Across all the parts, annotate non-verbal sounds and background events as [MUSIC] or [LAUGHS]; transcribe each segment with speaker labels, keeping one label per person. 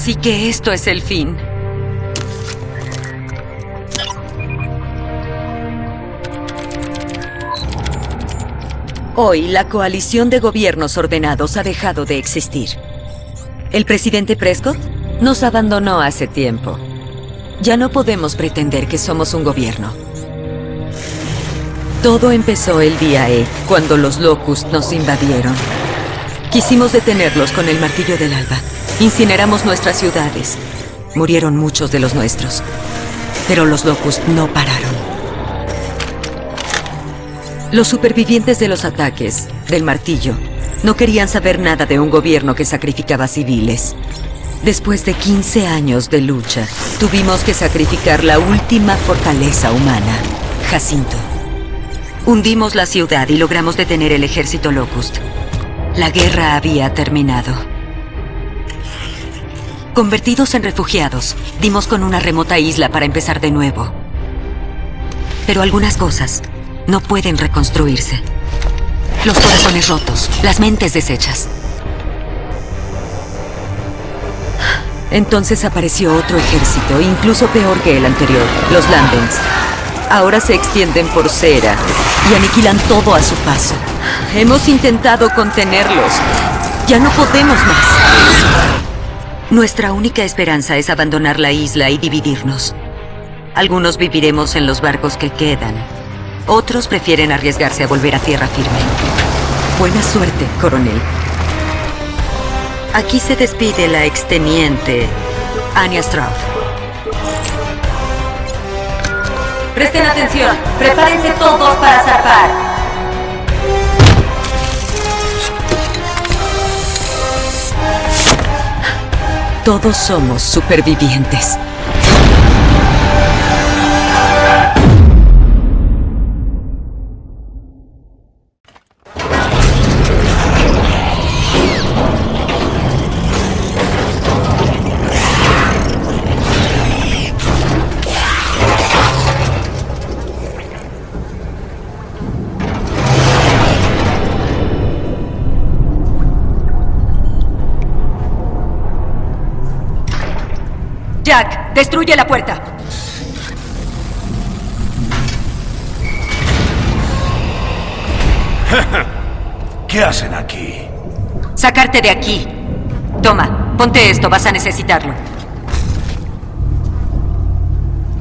Speaker 1: Así que esto es el fin. Hoy, la coalición de gobiernos ordenados ha dejado de existir. El presidente Prescott nos abandonó hace tiempo. Ya no podemos pretender que somos un gobierno. Todo empezó el día E, cuando los Locust nos invadieron. Quisimos detenerlos con el martillo del alba. Incineramos nuestras ciudades. Murieron muchos de los nuestros. Pero los Locust no pararon. Los supervivientes de los ataques, del martillo, no querían saber nada de un gobierno que sacrificaba civiles. Después de 15 años de lucha, tuvimos que sacrificar la última fortaleza humana, Jacinto. Hundimos la ciudad y logramos detener el ejército Locust. La guerra había terminado. Convertidos en refugiados, dimos con una remota isla para empezar de nuevo. Pero algunas cosas no pueden reconstruirse. Los corazones rotos, las mentes deshechas. Entonces apareció otro ejército, incluso peor que el anterior, los Landens. Ahora se extienden por cera y aniquilan todo a su paso. Hemos intentado contenerlos. Ya no podemos más. Nuestra única esperanza es abandonar la isla y dividirnos. Algunos viviremos en los barcos que quedan. Otros prefieren arriesgarse a volver a tierra firme. Buena suerte, coronel. Aquí se despide la exteniente Anya Straub. Presten atención. Prepárense todos para zarpar. Todos somos supervivientes. Jack, destruye la puerta. [LAUGHS]
Speaker 2: ¿Qué hacen aquí?
Speaker 1: Sacarte de aquí. Toma, ponte esto, vas a necesitarlo.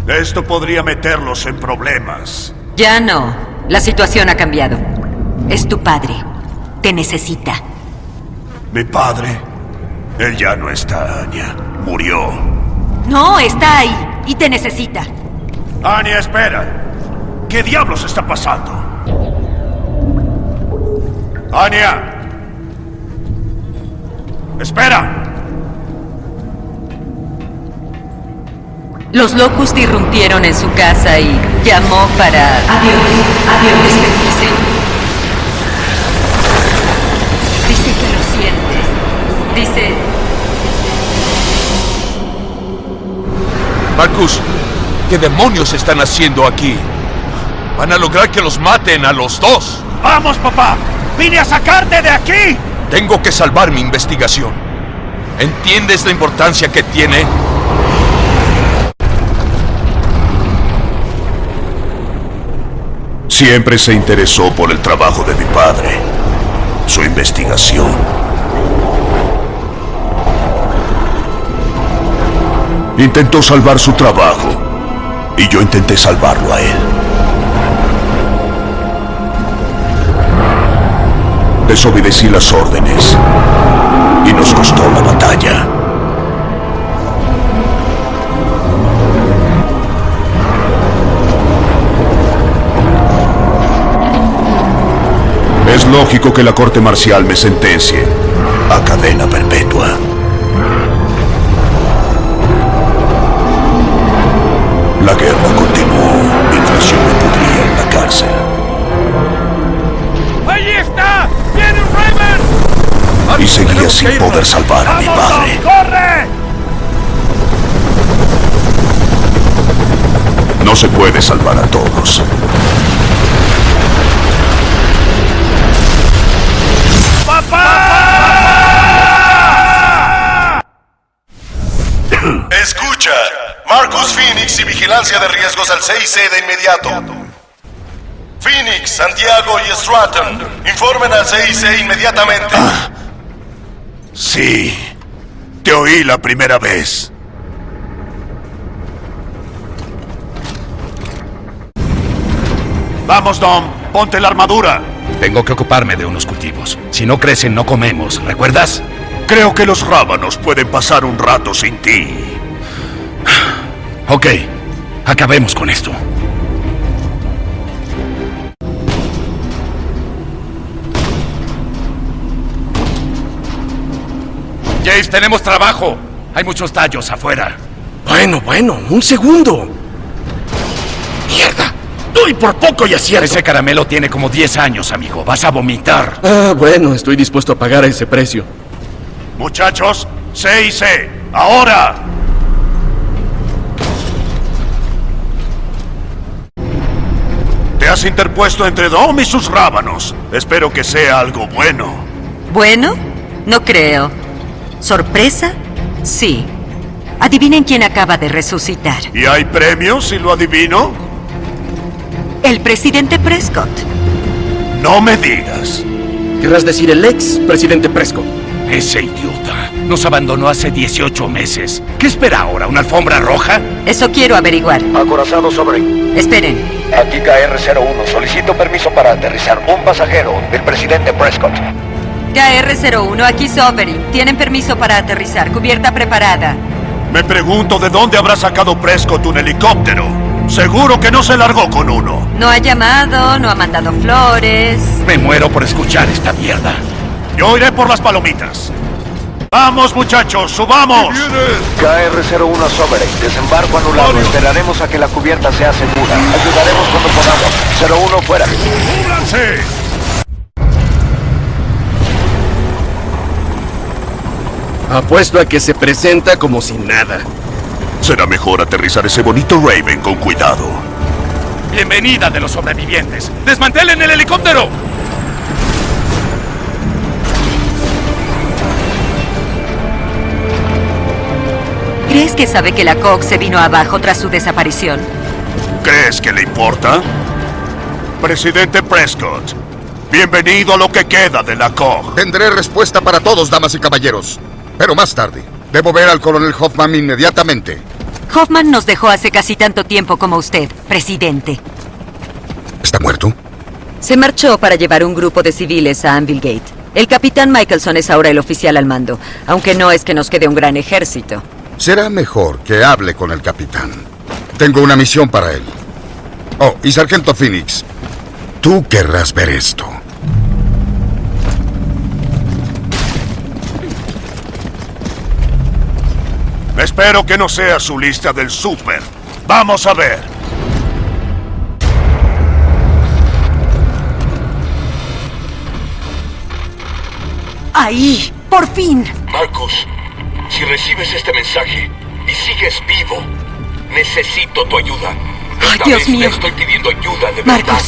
Speaker 2: Esto podría meterlos en problemas.
Speaker 1: Ya no. La situación ha cambiado. Es tu padre. Te necesita.
Speaker 2: Mi padre, él ya no está, Anya. Murió.
Speaker 1: No, está ahí. Y te necesita.
Speaker 2: Anya, espera. ¿Qué diablos está pasando? Anya. Espera.
Speaker 1: Los Locust irrumpieron en su casa y llamó para... Adiós, adiós, despedirse. Dice que lo siente. Dice...
Speaker 3: Marcus, ¿qué demonios están haciendo aquí? Van a lograr que los maten a los dos.
Speaker 2: ¡Vamos, papá! ¡Vine a sacarte de aquí!
Speaker 3: Tengo que salvar mi investigación. ¿Entiendes la importancia que tiene?
Speaker 2: Siempre se interesó por el trabajo de mi padre, su investigación. Intentó salvar su trabajo y yo intenté salvarlo a él. Desobedecí las órdenes y nos costó la batalla. Es lógico que la corte marcial me sentencie a cadena perpetua. La guerra continuó mientras yo me pudría en la cárcel.
Speaker 4: ¡Allí está! ¡Viene un Raven!
Speaker 2: Y seguía sin poder salvar a mi padre.
Speaker 4: ¡Corre!
Speaker 2: No se puede salvar a todos.
Speaker 5: Vigilancia de riesgos al 6C de inmediato. Phoenix, Santiago y Stratton, informen al 6C inmediatamente.
Speaker 2: Sí. Te oí la primera vez.
Speaker 3: Vamos, Dom. Ponte la armadura.
Speaker 6: Tengo que ocuparme de unos cultivos. Si no crecen, no comemos. ¿Recuerdas?
Speaker 2: Creo que los rábanos pueden pasar un rato sin ti.
Speaker 6: Ok. Acabemos con esto. Jace, tenemos trabajo. Hay muchos tallos afuera.
Speaker 7: Bueno, bueno, un segundo. ¡Mierda! ¡Uy, por poco y acierto!
Speaker 6: Ese caramelo tiene como 10 años, amigo. Vas a vomitar.
Speaker 7: Ah, bueno, estoy dispuesto a pagar ese precio.
Speaker 2: Muchachos, C y C. Ahora. Te has interpuesto entre Dom y sus rábanos. Espero que sea algo bueno.
Speaker 1: Bueno, no creo. ¿Sorpresa? Sí. Adivinen quién acaba de resucitar.
Speaker 2: ¿Y hay premios si lo adivino?
Speaker 1: El presidente Prescott.
Speaker 2: No me digas.
Speaker 7: Querrás decir el ex presidente Prescott.
Speaker 6: Ese idiota nos abandonó hace 18 meses. ¿Qué espera ahora? ¿Una alfombra roja?
Speaker 1: Eso quiero averiguar.
Speaker 8: Acorazado sobre.
Speaker 1: Esperen.
Speaker 8: Aquí KR-01. Solicito permiso para aterrizar un pasajero del presidente Prescott.
Speaker 1: KR-01, aquí Sovereign. Tienen permiso para aterrizar. Cubierta preparada.
Speaker 2: Me pregunto de dónde habrá sacado Prescott un helicóptero. Seguro que no se largó con uno.
Speaker 1: No ha llamado, no ha mandado flores.
Speaker 6: Me muero por escuchar esta mierda.
Speaker 2: Yo iré por las palomitas. Vamos, muchachos, subamos.
Speaker 8: KR-01 a Sovereign. Desembarco anulado. Esperaremos a que la cubierta sea segura. Ayudaremos cuando podamos. 01 fuera.
Speaker 2: ¡Cúbranse!
Speaker 7: Apuesto a que se presenta como si nada.
Speaker 2: Será mejor aterrizar ese bonito Raven con cuidado.
Speaker 6: Bienvenida de los sobrevivientes. ¡Desmantelen el helicóptero!
Speaker 1: ¿Crees que sabe que la Cox se vino abajo tras su desaparición?
Speaker 2: ¿Crees que le importa? Presidente Prescott, bienvenido a lo que queda de la COG.
Speaker 9: Tendré respuesta para todos, damas y caballeros. Pero más tarde. Debo ver al coronel Hoffman inmediatamente.
Speaker 1: Hoffman nos dejó hace casi tanto tiempo como usted, presidente.
Speaker 9: ¿Está muerto?
Speaker 1: Se marchó para llevar un grupo de civiles a Anvil Gate. El capitán Michelson es ahora el oficial al mando, aunque no es que nos quede un gran ejército.
Speaker 9: Será mejor que hable con el capitán. Tengo una misión para él. Oh, y Sargento Phoenix, tú querrás ver esto.
Speaker 2: Espero que no sea su lista del súper. Vamos a ver.
Speaker 1: ¡Ahí! ¡Por fin!
Speaker 10: Marcus, si recibes este mensaje y sigues vivo, necesito tu ayuda.
Speaker 1: Ay, Dios
Speaker 10: vez
Speaker 1: mío.
Speaker 10: te estoy pidiendo ayuda de
Speaker 1: Marcus.
Speaker 10: verdad.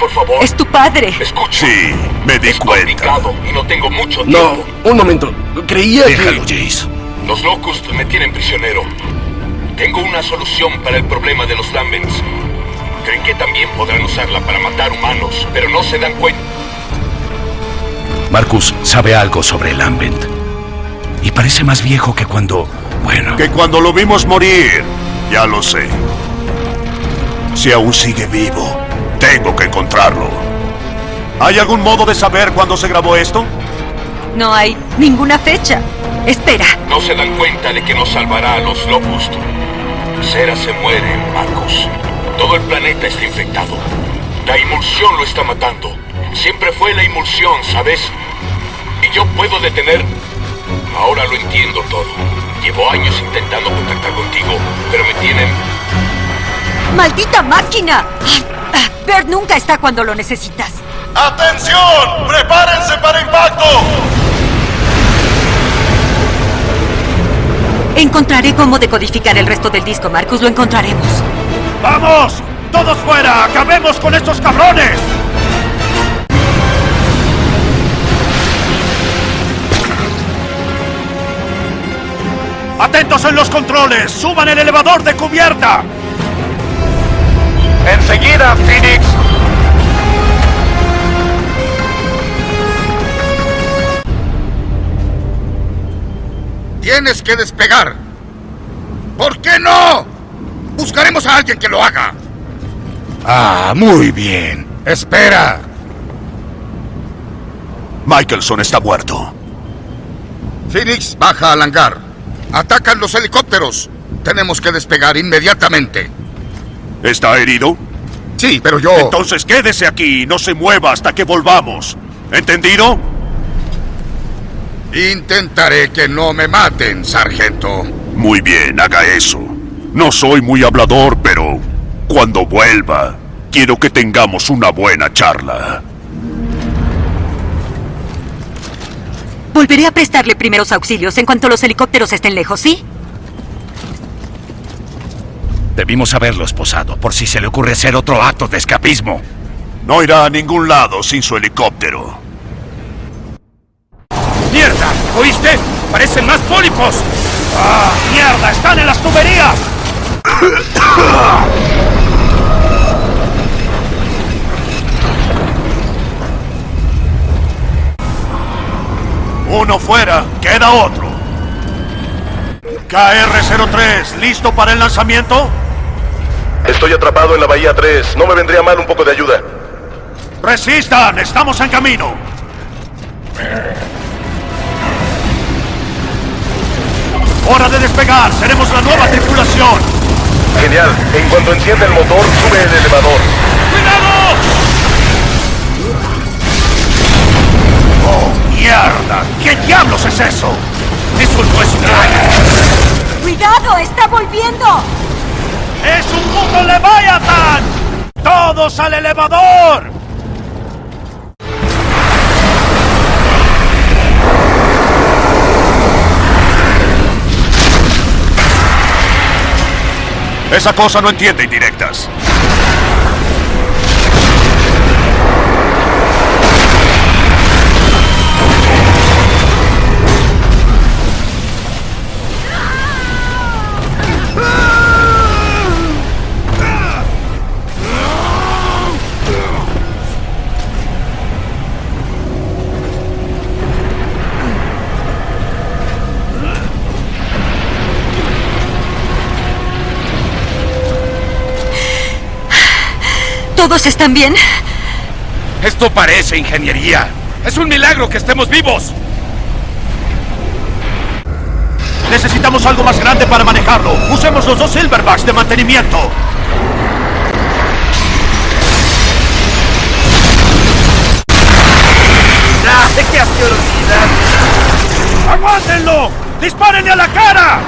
Speaker 10: Por favor.
Speaker 1: ¡Es tu padre!
Speaker 10: Escucha.
Speaker 2: Sí, me di
Speaker 10: Es
Speaker 2: cuenta.
Speaker 10: complicado y no tengo mucho
Speaker 7: No,
Speaker 10: tiempo.
Speaker 7: un momento. Creía
Speaker 6: Déjalo,
Speaker 7: que...
Speaker 6: Jace.
Speaker 10: Los Locust me tienen prisionero. Tengo una solución para el problema de los Lambents. Creen que también podrán usarla para matar humanos, pero no se dan cuenta.
Speaker 6: Marcus sabe algo sobre el Ambent. Y parece más viejo que cuando... Bueno...
Speaker 2: Que cuando lo vimos morir, ya lo sé. Si aún sigue vivo, tengo que encontrarlo. ¿Hay algún modo de saber cuándo se grabó esto?
Speaker 1: No hay ninguna fecha. Espera.
Speaker 10: No se dan cuenta de que no salvará a los Locust. Cera se muere, Marcos. Todo el planeta está infectado. La emulsión lo está matando. Siempre fue la emulsión, ¿sabes? Y yo puedo detener... Ahora lo entiendo todo. Llevo años intentando contactar contigo, pero me tienen...
Speaker 1: ¡Maldita máquina! Bert nunca está cuando lo necesitas.
Speaker 5: ¡Atención! ¡Prepárense para impacto!
Speaker 1: Encontraré cómo decodificar el resto del disco, Marcus. Lo encontraremos.
Speaker 3: ¡Vamos! ¡Todos fuera! ¡Acabemos con estos cabrones! ¡Atentos
Speaker 2: ¡Estamos en los controles! ¡Suban el elevador de cubierta!
Speaker 8: Enseguida, Phoenix.
Speaker 9: Tienes que despegar. ¿Por qué no? Buscaremos a alguien que lo haga.
Speaker 6: Ah, muy bien.
Speaker 9: Espera.
Speaker 2: Michelson está muerto.
Speaker 9: Phoenix, baja al hangar. Atacan los helicópteros. Tenemos que despegar inmediatamente.
Speaker 2: ¿Está herido?
Speaker 9: Sí, pero yo...
Speaker 2: Entonces quédese aquí y no se mueva hasta que volvamos. ¿Entendido?
Speaker 9: Intentaré que no me maten, sargento.
Speaker 2: Muy bien, haga eso. No soy muy hablador, pero cuando vuelva, quiero que tengamos una buena charla.
Speaker 1: Volveré a prestarle primeros auxilios en cuanto los helicópteros estén lejos, ¿sí?
Speaker 6: Debimos haberlo esposado por si se le ocurre hacer otro acto de escapismo.
Speaker 2: No irá a ningún lado sin su helicóptero.
Speaker 4: ¡Mierda! ¿Oíste? ¡Parecen más pólipos! ¡Ah! ¡Mierda! ¡Están en las tuberías!
Speaker 2: Uno fuera, queda otro. KR-03, ¿listo para el lanzamiento?
Speaker 5: Estoy atrapado en la Bahía 3. No me vendría mal un poco de ayuda.
Speaker 2: Resistan, estamos en camino. Hora de despegar, seremos la nueva tripulación.
Speaker 5: Genial. En cuanto encienda el motor, sube el elevador.
Speaker 2: ¡Cuidado! ¡Oh, mierda! ¿Qué diablos es eso?
Speaker 4: ¡Eso no es nada!
Speaker 11: ¡Cuidado! ¡Está volviendo!
Speaker 2: ¡Es un puto Leviathan! ¡Todos al elevador! Esa cosa no entiende indirectas.
Speaker 1: ¿Todos están bien?
Speaker 6: Esto parece ingeniería. Es un milagro que estemos vivos.
Speaker 2: Necesitamos algo más grande para manejarlo. Usemos los dos Silverbacks de mantenimiento.
Speaker 4: ¡Ah, qué asquerosidad!
Speaker 2: ¡Aguántenlo! ¡Dispárenle a la cara!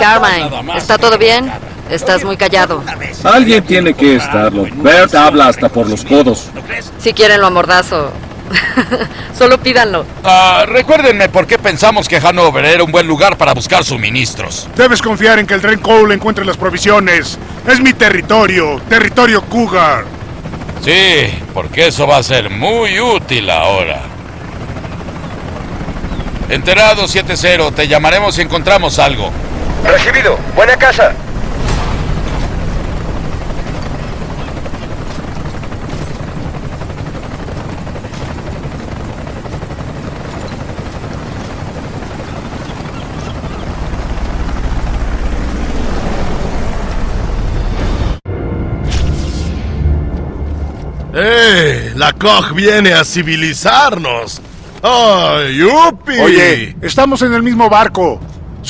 Speaker 12: Carmine, ¿está todo bien? Estás muy callado.
Speaker 13: Alguien tiene que estarlo. Bert habla hasta por los codos.
Speaker 12: Si quieren lo amordazo. [LAUGHS] Solo pídanlo.
Speaker 6: Ah, recuérdenme por qué pensamos que Hanover era un buen lugar para buscar suministros.
Speaker 14: Debes confiar en que el tren Cole encuentre las provisiones. Es mi territorio, territorio Cougar.
Speaker 3: Sí, porque eso va a ser muy útil ahora. Enterado 7-0, te llamaremos si encontramos algo.
Speaker 8: Recibido. Buena casa. ¡Eh!
Speaker 15: La Koch viene a civilizarnos. ¡Ay, yupi!
Speaker 14: Oye, estamos en el mismo barco.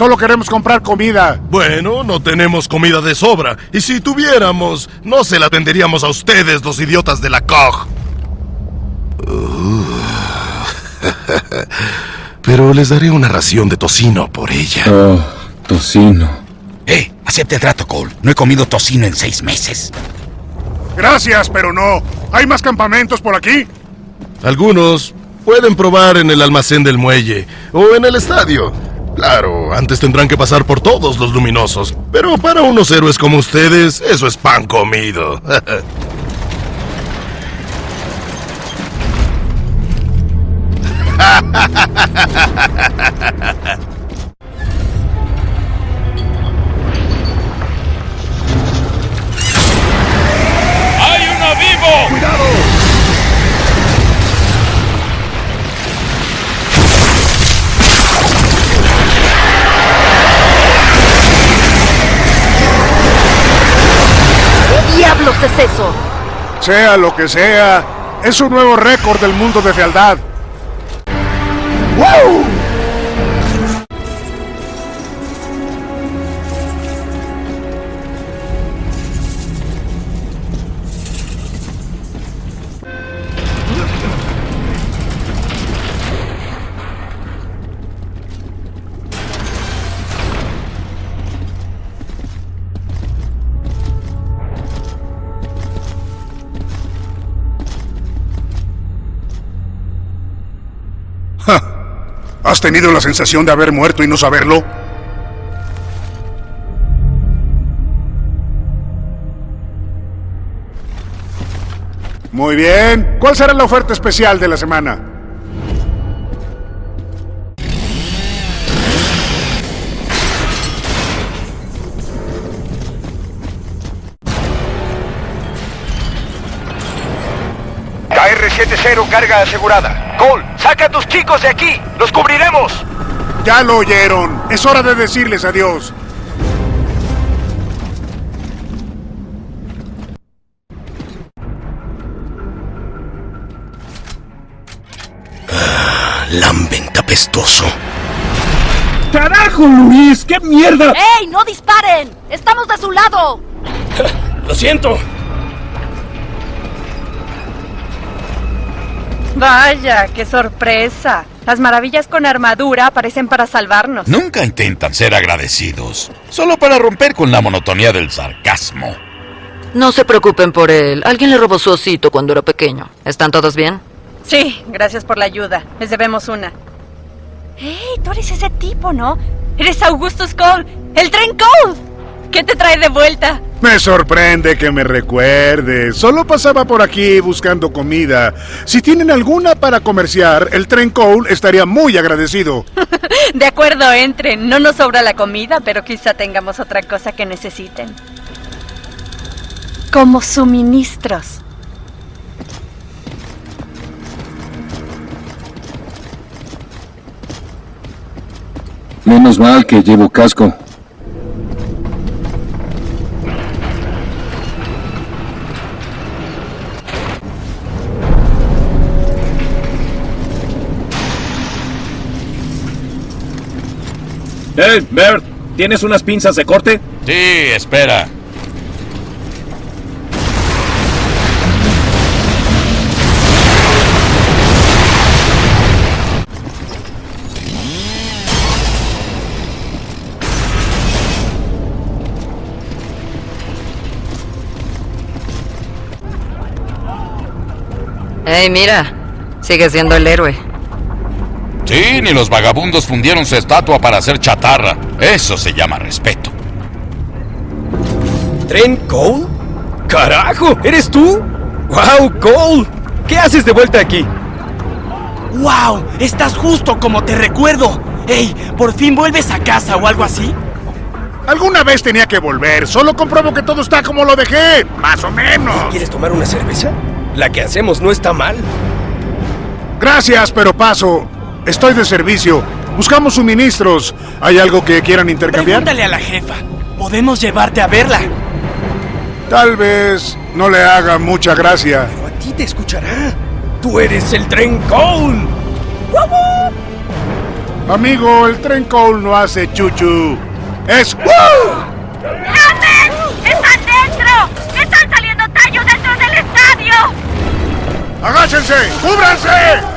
Speaker 14: Solo queremos comprar comida.
Speaker 15: Bueno, no tenemos comida de sobra. Y si tuviéramos, no se la tenderíamos a ustedes, los idiotas de la Koch. [LAUGHS] Uh. Pero les daré una ración de tocino por ella.
Speaker 13: Oh, tocino.
Speaker 16: Eh, acepte el trato, Cole. No he comido tocino en seis meses.
Speaker 14: Gracias, pero no. ¿Hay más campamentos por aquí?
Speaker 15: Algunos pueden probar en el almacén del muelle o en el estadio. Claro, antes tendrán que pasar por todos los luminosos. Pero para unos héroes como ustedes, eso es pan comido. [LAUGHS]
Speaker 17: ¿Qué diablos es eso?
Speaker 14: Sea lo que sea, es un nuevo récord del mundo de fealdad. ¡Wow! ¿Has tenido la sensación de haber muerto y no saberlo? Muy bien. ¿Cuál será la oferta especial de la semana?
Speaker 8: KR-70 carga asegurada. Cole, saca a tus chicos de aquí. ¡Los cubriremos!
Speaker 14: Ya lo oyeron. Es hora de decirles adiós.
Speaker 16: Lambent apestoso.
Speaker 13: ¡Carajo, Luis! ¡Qué mierda!
Speaker 11: ¡Ey, no disparen! ¡Estamos de su lado! [LAUGHS]
Speaker 18: Lo siento.
Speaker 17: Vaya, qué sorpresa. Las maravillas con armadura aparecen para salvarnos.
Speaker 16: Nunca intentan ser agradecidos. Solo para romper con la monotonía del sarcasmo.
Speaker 17: No se preocupen por él. Alguien le robó su osito cuando era pequeño. ¿Están todos bien? Sí, gracias por la ayuda. Les debemos una. ¡Hey! Tú eres ese tipo, ¿no? Eres Augustus Cole, el tren Cole. ¿Qué te trae de vuelta?
Speaker 14: Me sorprende que me recuerde. Solo pasaba por aquí buscando comida. Si tienen alguna para comerciar, el tren Cole estaría muy agradecido. [LAUGHS]
Speaker 17: De acuerdo, entren. No nos sobra la comida, pero quizá tengamos otra cosa que necesiten. Como suministros.
Speaker 13: Menos mal que llevo casco. ¡Eh, Bert! ¿Tienes unas pinzas de corte?
Speaker 16: Sí, espera.
Speaker 17: ¡Ey, mira! Sigue siendo el héroe.
Speaker 16: Sí, ni los vagabundos fundieron su estatua para hacer chatarra. Eso se llama respeto.
Speaker 19: ¿Tren Cole? ¡Carajo! ¿Eres tú? ¡Wow, Cole! ¿Qué haces de vuelta aquí?
Speaker 20: ¡Wow! Estás justo como te recuerdo. ¡Ey! ¿Por fin vuelves a casa o algo así?
Speaker 14: Alguna vez tenía que volver. Solo compruebo que todo está como lo dejé. Más o menos.
Speaker 19: ¿Quieres tomar una cerveza? La que hacemos no está mal.
Speaker 14: Gracias, pero paso. Estoy de servicio. Buscamos suministros. ¿Hay algo que quieran intercambiar?
Speaker 20: Pregúntale a la jefa. Podemos llevarte a verla.
Speaker 14: Tal vez no le haga mucha gracia.
Speaker 19: Pero a
Speaker 20: ti te escuchará. Tú eres el tren Cole.
Speaker 14: Amigo, el tren Cole no hace chuchu. Es
Speaker 11: ¡Amen! ¡Están dentro! ¡Están saliendo tallos dentro del estadio!
Speaker 14: ¡Agáchense! ¡Cúbranse!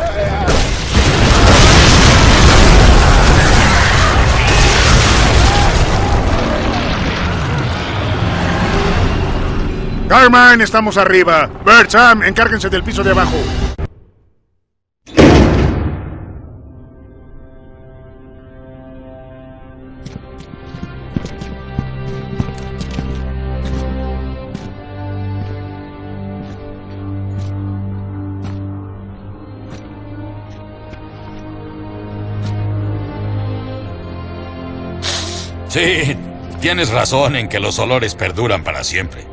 Speaker 14: Carmine, estamos arriba. Bert, Sam, encárguense del piso de abajo.
Speaker 16: Sí, tienes razón en que los olores perduran para siempre.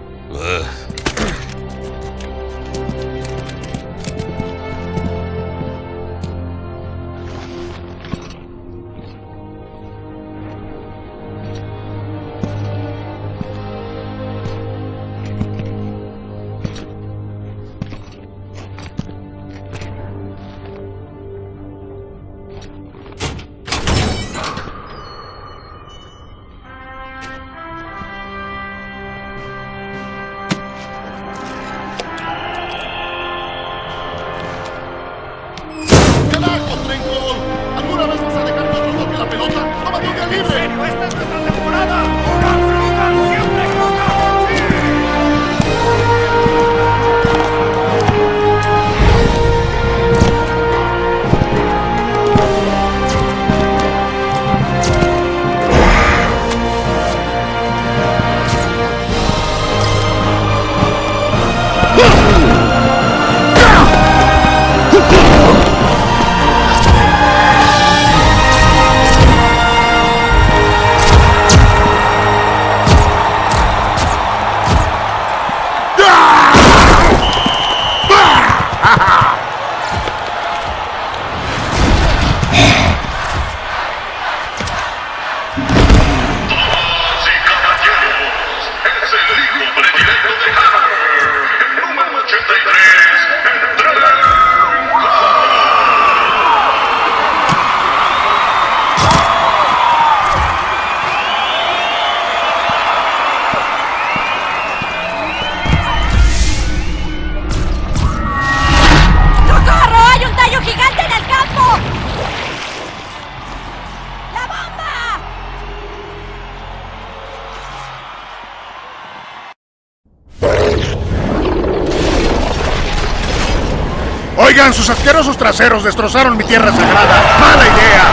Speaker 14: Oigan, sus asquerosos traseros destrozaron mi tierra sagrada. ¡Mala idea!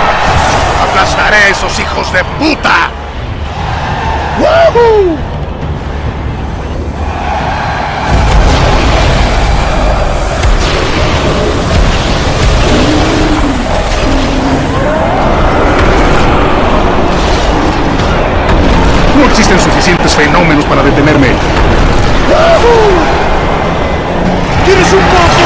Speaker 14: ¡Aplastaré a esos hijos de puta! ¡Woohoo! No existen suficientes fenómenos para detenerme. ¡Woohoo! ¿Quieres un poco?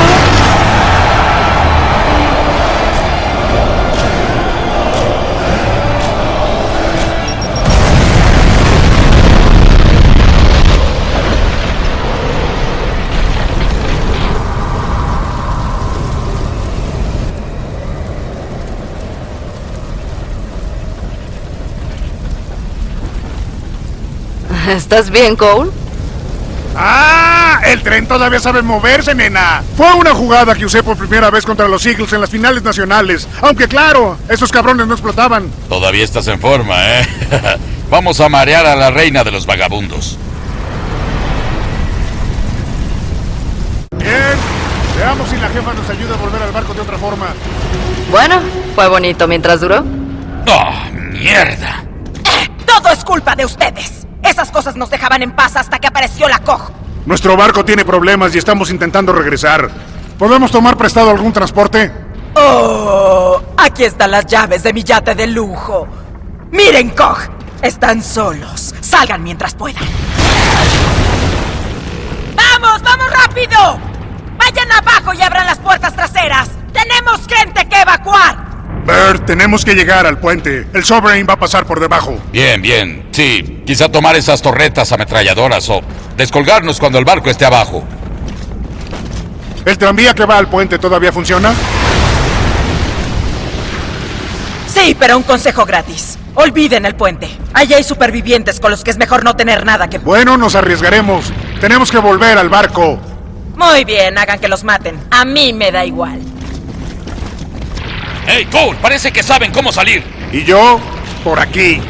Speaker 14: [LAUGHS]
Speaker 12: ¿Estás bien, Cole?
Speaker 14: ¡Ah! El tren todavía sabe moverse, nena. Fue una jugada que usé por primera vez contra los Eagles en las finales nacionales. Aunque claro, esos cabrones no explotaban.
Speaker 16: Todavía estás en forma, ¿eh? [LAUGHS] Vamos a marear a la reina de los vagabundos.
Speaker 14: Bien. Veamos si la jefa nos ayuda a volver al barco de otra forma.
Speaker 12: Bueno, fue bonito mientras duró.
Speaker 16: ¡Oh, mierda!
Speaker 21: Todo es culpa de ustedes. Esas cosas nos dejaban en paz hasta que apareció la COG.
Speaker 14: Nuestro barco tiene problemas y estamos intentando regresar. ¿Podemos tomar prestado algún transporte?
Speaker 21: Oh, aquí están las llaves de mi yate de lujo. Miren, Koch, están solos. Salgan mientras puedan. ¡Vamos, vamos rápido! Vayan abajo y abran las puertas traseras. Tenemos gente que evacuar.
Speaker 14: Bert, tenemos que llegar al puente. El Sovereign va a pasar por debajo.
Speaker 16: Bien, bien. Sí, quizá tomar esas torretas ametralladoras o descolgarnos cuando el barco esté abajo.
Speaker 14: ¿El tranvía que va al puente todavía funciona?
Speaker 21: Sí, pero un consejo gratis. Olviden el puente. Allí hay supervivientes con los que es mejor no tener nada que...
Speaker 14: Bueno, nos arriesgaremos. Tenemos que volver al barco.
Speaker 21: Muy bien, hagan que los maten. A mí me da igual.
Speaker 16: ¡Hey, Cole! Parece que saben cómo salir.
Speaker 14: ¿Y yo? Por aquí.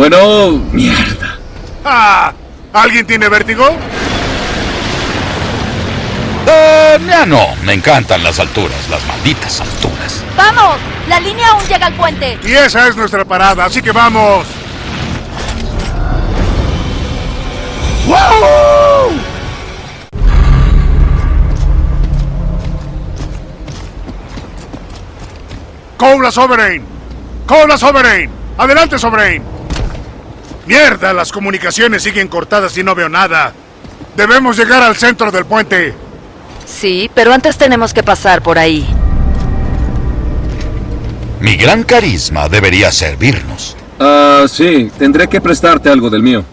Speaker 22: Bueno, mierda.
Speaker 14: ¡Ah! ¿Alguien tiene vértigo?
Speaker 16: Eh, ya no. Me encantan las alturas, las malditas alturas.
Speaker 11: ¡Vamos! La línea aún llega al puente.
Speaker 14: Y esa es nuestra parada, así que vamos. ¡Wow! ¡Cobra Sovereign! ¡Cobra Sovereign! ¡Adelante, Sovereign! ¡Mierda! Las comunicaciones siguen cortadas y no veo nada. Debemos llegar al centro del puente.
Speaker 12: Sí, pero antes tenemos que pasar por ahí.
Speaker 16: Mi gran carisma debería servirnos.
Speaker 22: Ah, sí, tendré que prestarte algo del mío.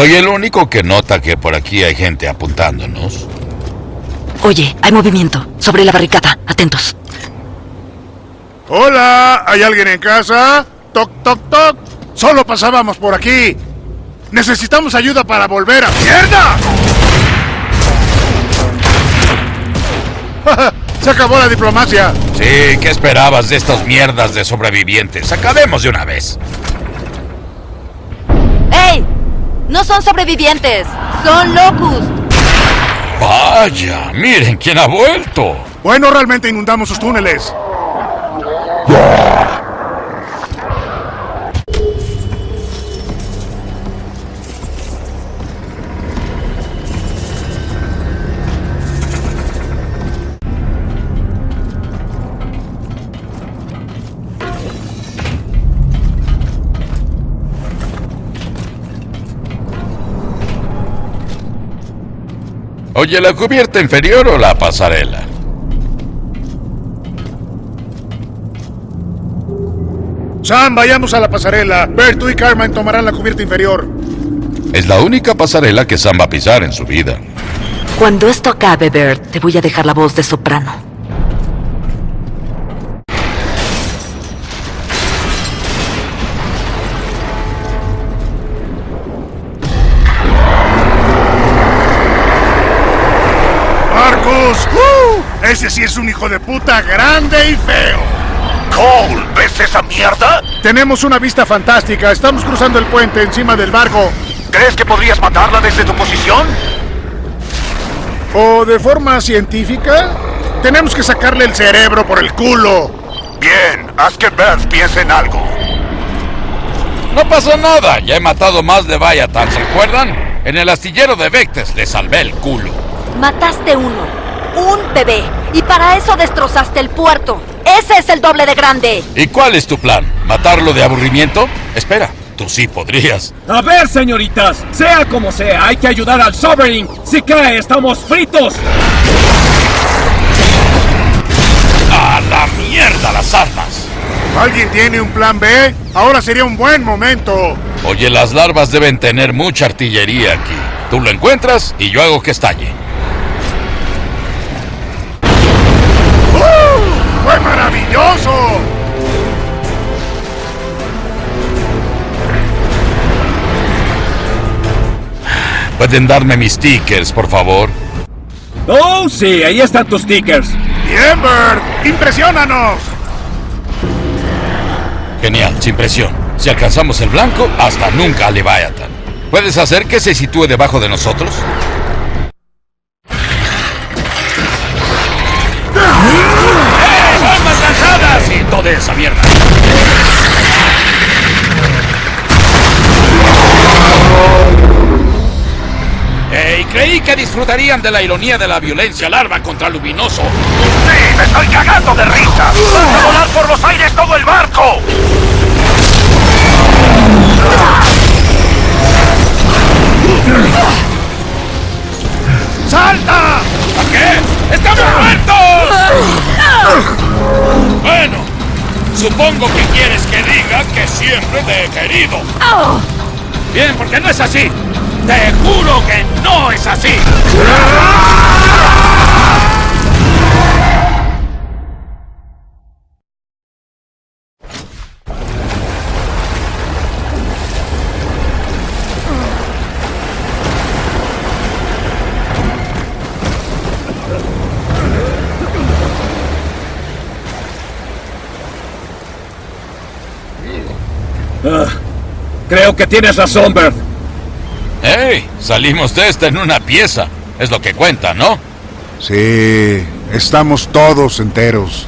Speaker 16: Soy el único que nota que por aquí hay gente apuntándonos.
Speaker 12: Oye, hay movimiento. Sobre la barricada. Atentos.
Speaker 14: Hola, ¿hay alguien en casa? Toc, toc, toc. Solo pasábamos por aquí. Necesitamos ayuda para volver a... ¡Mierda! [LAUGHS] Se acabó la diplomacia.
Speaker 16: Sí, ¿qué esperabas de estas mierdas de sobrevivientes? Acabemos de una vez.
Speaker 11: No son sobrevivientes, son locus.
Speaker 16: Vaya, miren quién ha vuelto.
Speaker 14: Bueno, realmente inundamos sus túneles.
Speaker 16: Oye, ¿la cubierta inferior o la pasarela?
Speaker 14: Sam, vayamos a la pasarela. Bert, tú y Carmen tomarán la cubierta inferior.
Speaker 16: Es la única pasarela que Sam va a pisar en su vida.
Speaker 12: Cuando esto acabe, Bert, te voy a dejar la voz de soprano.
Speaker 14: Ese sí es un hijo de puta grande y feo.
Speaker 2: Cole, ¿ves esa mierda?
Speaker 14: Tenemos una vista fantástica. Estamos cruzando el puente encima del barco.
Speaker 2: ¿Crees que podrías matarla desde tu posición?
Speaker 14: ¿O de forma científica? Tenemos que sacarle el cerebro por el culo.
Speaker 2: Bien, haz que Bert piense en algo.
Speaker 16: No pasa nada, ya he matado más de Bayatan, ¿se acuerdan? En el astillero de Vectes le salvé el culo.
Speaker 11: Mataste uno, un bebé, y para eso destrozaste el puerto. Ese es el doble de grande.
Speaker 16: ¿Y cuál es tu plan? ¿Matarlo de aburrimiento? Espera, tú sí podrías.
Speaker 13: A ver, señoritas, sea como sea, hay que ayudar al Sovereign. Si cae, estamos fritos.
Speaker 16: ¡A la mierda las armas!
Speaker 14: ¿Alguien tiene un plan B? Ahora sería un buen momento.
Speaker 16: Oye, las larvas deben tener mucha artillería aquí. Tú lo encuentras y yo hago que estalle.
Speaker 14: Maravilloso!
Speaker 16: ¿Pueden darme mis stickers, por favor?
Speaker 13: Oh, sí, ahí están tus stickers.
Speaker 14: ¡Bien, Bert! ¡Impresiónanos!
Speaker 16: Genial, sin presión. Si alcanzamos el blanco, hasta nunca a Leviathan. ¿Puedes hacer que se sitúe debajo de nosotros? Esa mierda! ¡Ey! Creí que disfrutarían de la ironía de la violencia larva contra Luminoso.
Speaker 2: ¡Sí! ¡Me estoy cagando de risa! ¡Vas a volar por los aires todo el barco!
Speaker 16: ¡Salta! ¿A qué? ¡Estamos muertos! Bueno, supongo que quieres que diga que siempre te he querido. Bien, porque no es así. Te juro que no es así. [LAUGHS]
Speaker 13: creo que tienes razón, Bert.
Speaker 16: ¡Ey! Salimos de esta en una pieza. Es lo que cuenta, ¿no?
Speaker 14: Sí, estamos todos enteros.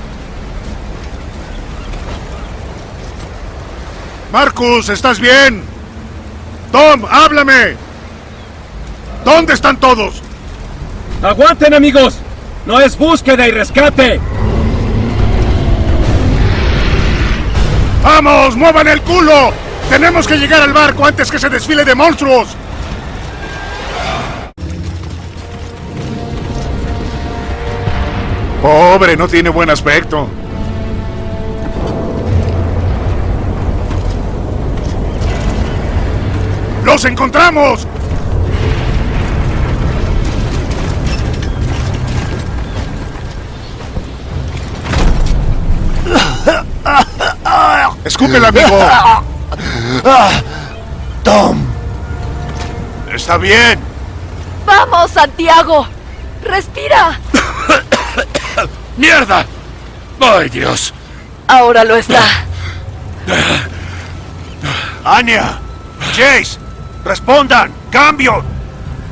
Speaker 14: Marcus, ¿estás bien? Tom, háblame. ¿Dónde están todos?
Speaker 13: ¡Aguanten, amigos! ¡No es búsqueda y rescate!
Speaker 14: ¡Vamos, muevan el culo! Tenemos que llegar al barco antes que se desfile de monstruos. Pobre, no tiene buen aspecto. ¡Los encontramos! Escúpela, amigo. [LAUGHS]
Speaker 6: Tom. Está bien.
Speaker 11: ¡Vamos, Santiago! ¡Respira! [COUGHS]
Speaker 16: ¡Mierda! ¡Ay, Dios!
Speaker 11: Ahora lo está.
Speaker 2: Anya, Jace, respondan, cambio.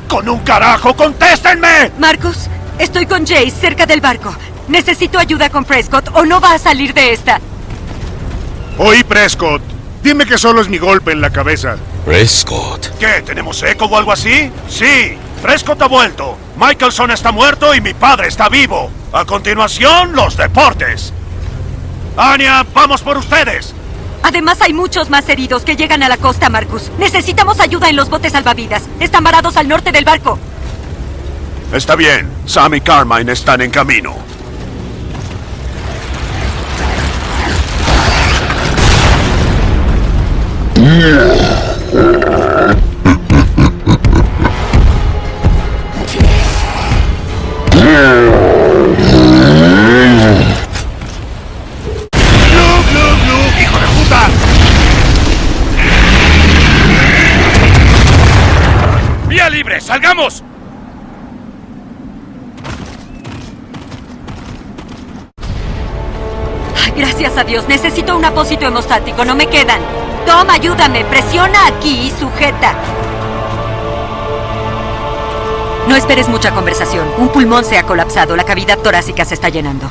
Speaker 2: Con un carajo, contéstenme.
Speaker 1: Marcus, estoy con Jace cerca del barco. Necesito ayuda con Prescott o no va a salir de esta.
Speaker 14: Oí, Prescott. Dime que solo es mi golpe en la cabeza.
Speaker 16: Prescott.
Speaker 2: ¿Qué? ¿Tenemos eco o algo así? Sí, Prescott ha vuelto. Michelson está muerto y mi padre está vivo. A continuación, los deportes. Anya, vamos por ustedes.
Speaker 1: Además hay muchos más heridos que llegan a la costa, Marcus. Necesitamos ayuda en los botes salvavidas. Están varados al norte del barco.
Speaker 6: Está bien. Sam y Carmine están en camino.
Speaker 16: ¡Salgamos!
Speaker 1: Ay, Gracias a Dios. Necesito un apósito hemostático. No me quedan. Tom, ayúdame. Presiona aquí y sujeta. No esperes mucha conversación. Un pulmón se ha colapsado. La cavidad torácica se está llenando.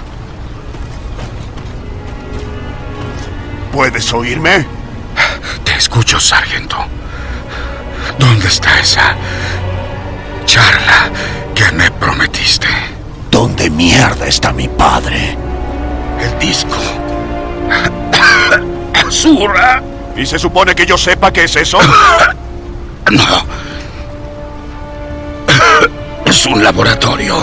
Speaker 6: ¿Puedes oírme?
Speaker 4: Te escucho, sargento. ¿Dónde está esa charla que me prometiste?
Speaker 6: ¿Dónde mierda está mi padre?
Speaker 4: El disco. [COUGHS]
Speaker 6: ¿Zurra? ¿Y se supone que yo sepa qué es eso? [COUGHS]
Speaker 4: No. Es un laboratorio.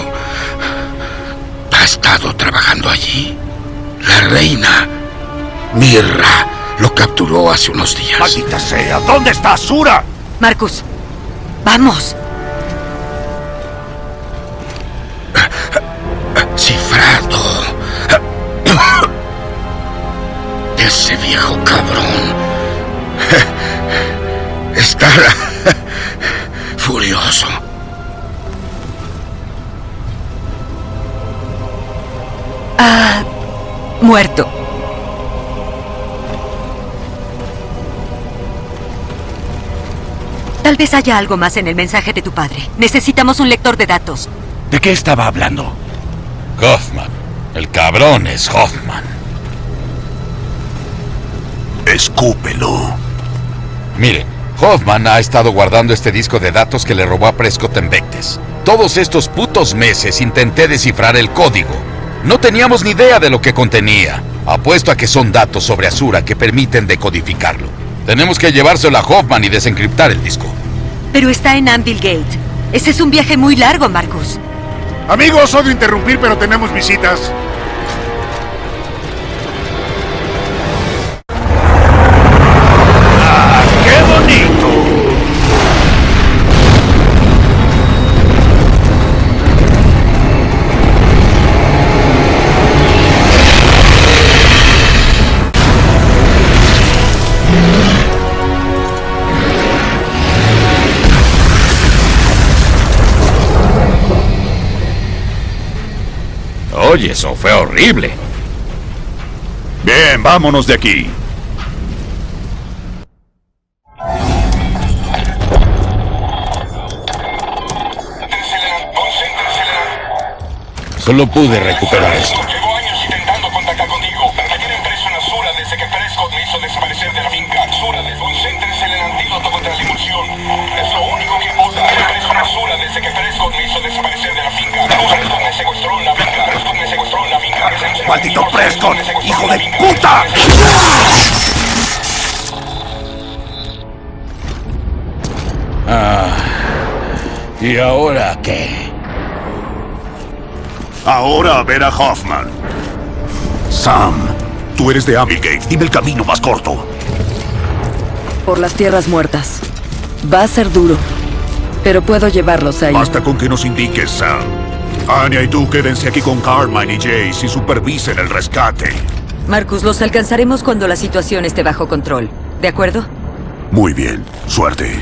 Speaker 4: Ha estado trabajando allí. La reina Mirra lo capturó hace unos días.
Speaker 2: Maldita sea, ¿dónde está Sura?
Speaker 1: Marcus, vamos.
Speaker 4: Cifrado. [COUGHS] Ese viejo cabrón. [LAUGHS] Furioso.
Speaker 1: Ah, muerto. Tal vez haya algo más en el mensaje de tu padre. Necesitamos un lector de datos.
Speaker 2: ¿De qué estaba hablando?
Speaker 16: Hoffman. El cabrón es Hoffman.
Speaker 2: Escúpelo.
Speaker 16: Miren, Hoffman ha estado guardando este disco de datos que le robó a Prescott en Vectes. Todos estos putos meses intenté descifrar el código. No teníamos ni idea de lo que contenía. Apuesto a que son datos sobre Azura que permiten decodificarlo. Tenemos que llevárselo a Hoffman y desencriptar el disco.
Speaker 1: Pero está en Anvil Gate. Ese es un viaje muy largo, Marcus.
Speaker 14: Amigos, odio interrumpir, pero tenemos visitas.
Speaker 6: Oye, eso fue horrible.
Speaker 2: Bien, vámonos de aquí.
Speaker 16: Solo pude recuperar esto.
Speaker 10: Prescott!
Speaker 4: ¡Hijo de puta!
Speaker 16: Ah. ¿Y ahora qué?
Speaker 2: Ahora a ver a Hoffman. Sam, tú eres de Abigail. Dime el camino más corto.
Speaker 12: Por las tierras muertas. Va a ser duro, pero puedo llevarlos ahí.
Speaker 2: Basta con que nos indiques, Sam. Anya y tú quédense aquí con Carmine y Jace y supervisen el rescate.
Speaker 1: Marcus, los alcanzaremos cuando la situación esté bajo control. ¿De acuerdo?
Speaker 2: Muy bien, suerte.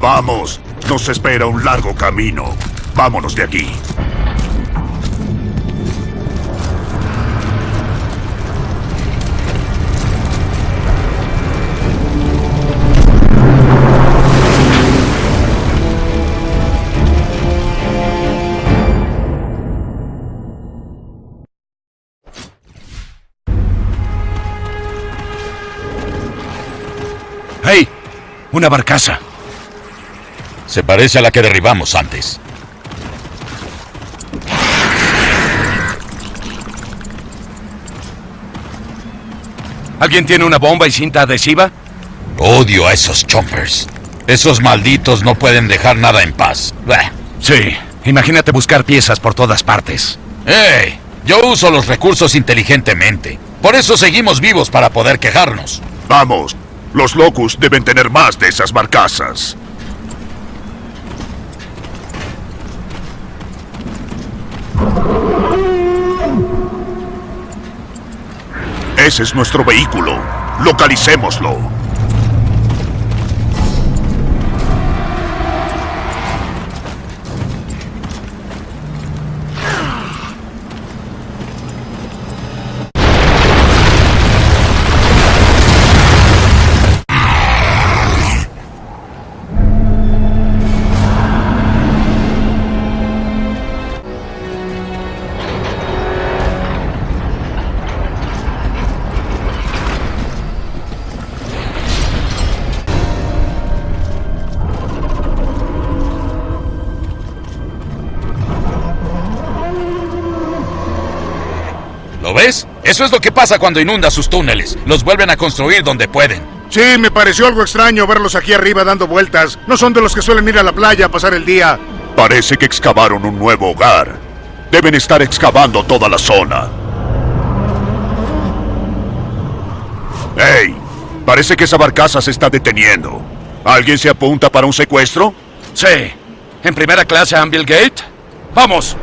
Speaker 2: Vamos, nos espera un largo camino. Vámonos de aquí.
Speaker 6: Una barcaza.
Speaker 16: Se parece a la que derribamos antes.
Speaker 6: ¿Alguien tiene una bomba y cinta adhesiva?
Speaker 16: Odio a esos choppers. Esos malditos no pueden dejar nada en paz.
Speaker 6: Sí, imagínate buscar piezas por todas partes.
Speaker 16: ¡Ey! Yo uso los recursos inteligentemente. Por eso seguimos vivos para poder quejarnos.
Speaker 2: Vamos, los Locus deben tener más de esas barcazas. Ese es nuestro vehículo. Localicémoslo.
Speaker 16: Eso es lo que pasa cuando inunda sus túneles. Los vuelven a construir donde pueden.
Speaker 14: Sí, me pareció algo extraño verlos aquí arriba dando vueltas. No son de los que suelen ir a la playa a pasar el día.
Speaker 2: Parece que excavaron un nuevo hogar. Deben estar excavando toda la zona. ¡Hey! Parece que esa barcaza se está deteniendo. ¿Alguien se apunta para un secuestro?
Speaker 6: Sí. ¿En primera clase a Anvil Gate? ¡Vamos!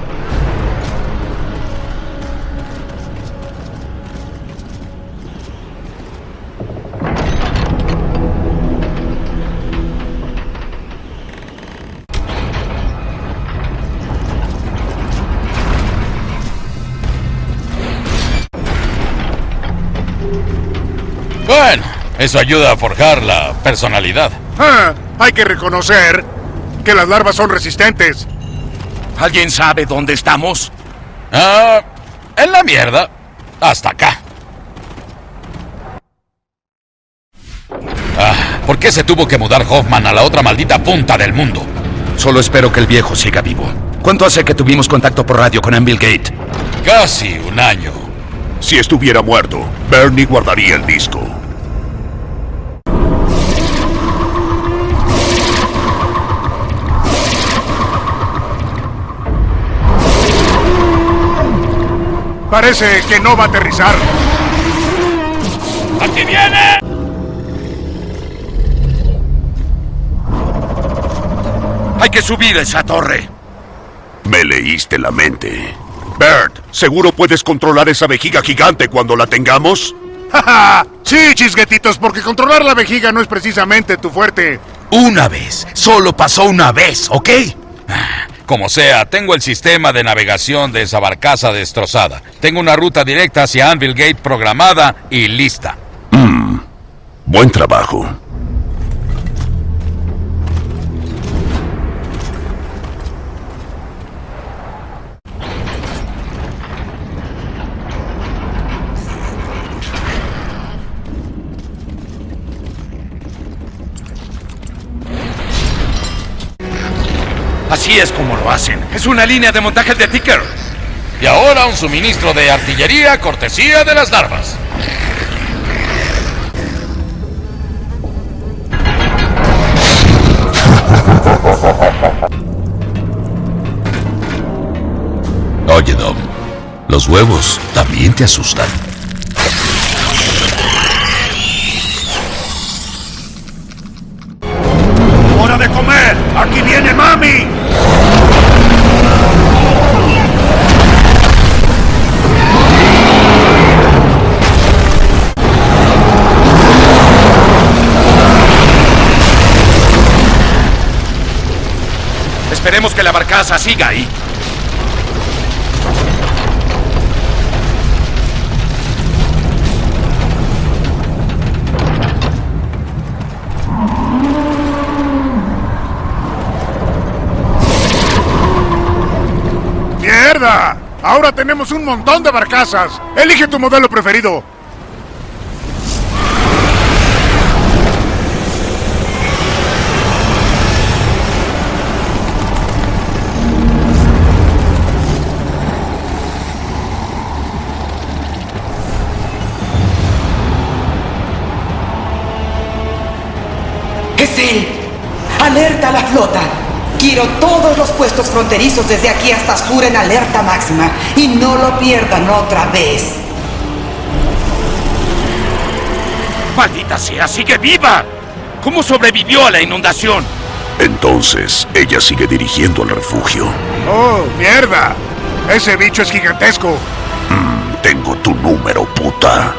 Speaker 16: Eso ayuda a forjar la personalidad.
Speaker 14: Ah, hay que reconocer que las larvas son resistentes.
Speaker 6: ¿Alguien sabe dónde estamos?
Speaker 16: Ah, en la mierda. Hasta acá. ¿Por qué se tuvo que mudar Hoffman a la otra maldita punta del mundo?
Speaker 23: Solo espero que el viejo siga vivo. ¿Cuánto hace que tuvimos contacto por radio con Anvil Gate?
Speaker 16: Casi un año.
Speaker 2: Si estuviera muerto, Bernie guardaría el disco.
Speaker 14: Parece que no va a aterrizar.
Speaker 24: ¡Aquí viene!
Speaker 6: Hay que subir esa torre.
Speaker 2: Me leíste la mente. Bert, ¿seguro puedes controlar esa vejiga gigante cuando la tengamos? [LAUGHS]
Speaker 14: sí, chisguetitos, porque controlar la vejiga no es precisamente tu fuerte.
Speaker 6: Una vez. Solo pasó una vez, ¿ok?
Speaker 16: Como sea, tengo el sistema de navegación de esa barcaza destrozada. Tengo una ruta directa hacia Anvil Gate programada y lista.
Speaker 2: Mm, buen trabajo.
Speaker 6: Así es como lo hacen. Es una línea de montaje de ticker.
Speaker 16: Y ahora un suministro de artillería cortesía de las larvas.
Speaker 6: Oye, Dom, los huevos también te asustan. Que la barcaza siga ahí.
Speaker 14: ¡Mierda! Ahora tenemos un montón de barcazas. Elige tu modelo preferido.
Speaker 25: Todos los puestos fronterizos desde aquí hasta sur en alerta máxima y no lo pierdan otra vez.
Speaker 6: ¡Maldita sea! ¡Sigue viva! ¿Cómo sobrevivió a la inundación?
Speaker 2: Entonces, ella sigue dirigiendo el refugio.
Speaker 14: ¡Oh, mierda! Ese bicho es gigantesco.
Speaker 2: Mm, tengo tu número, puta.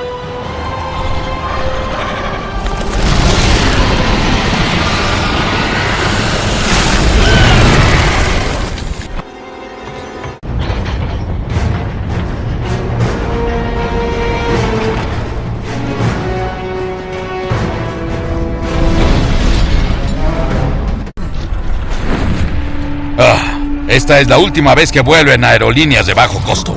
Speaker 16: Esta es la última vez que vuelo en aerolíneas de bajo costo.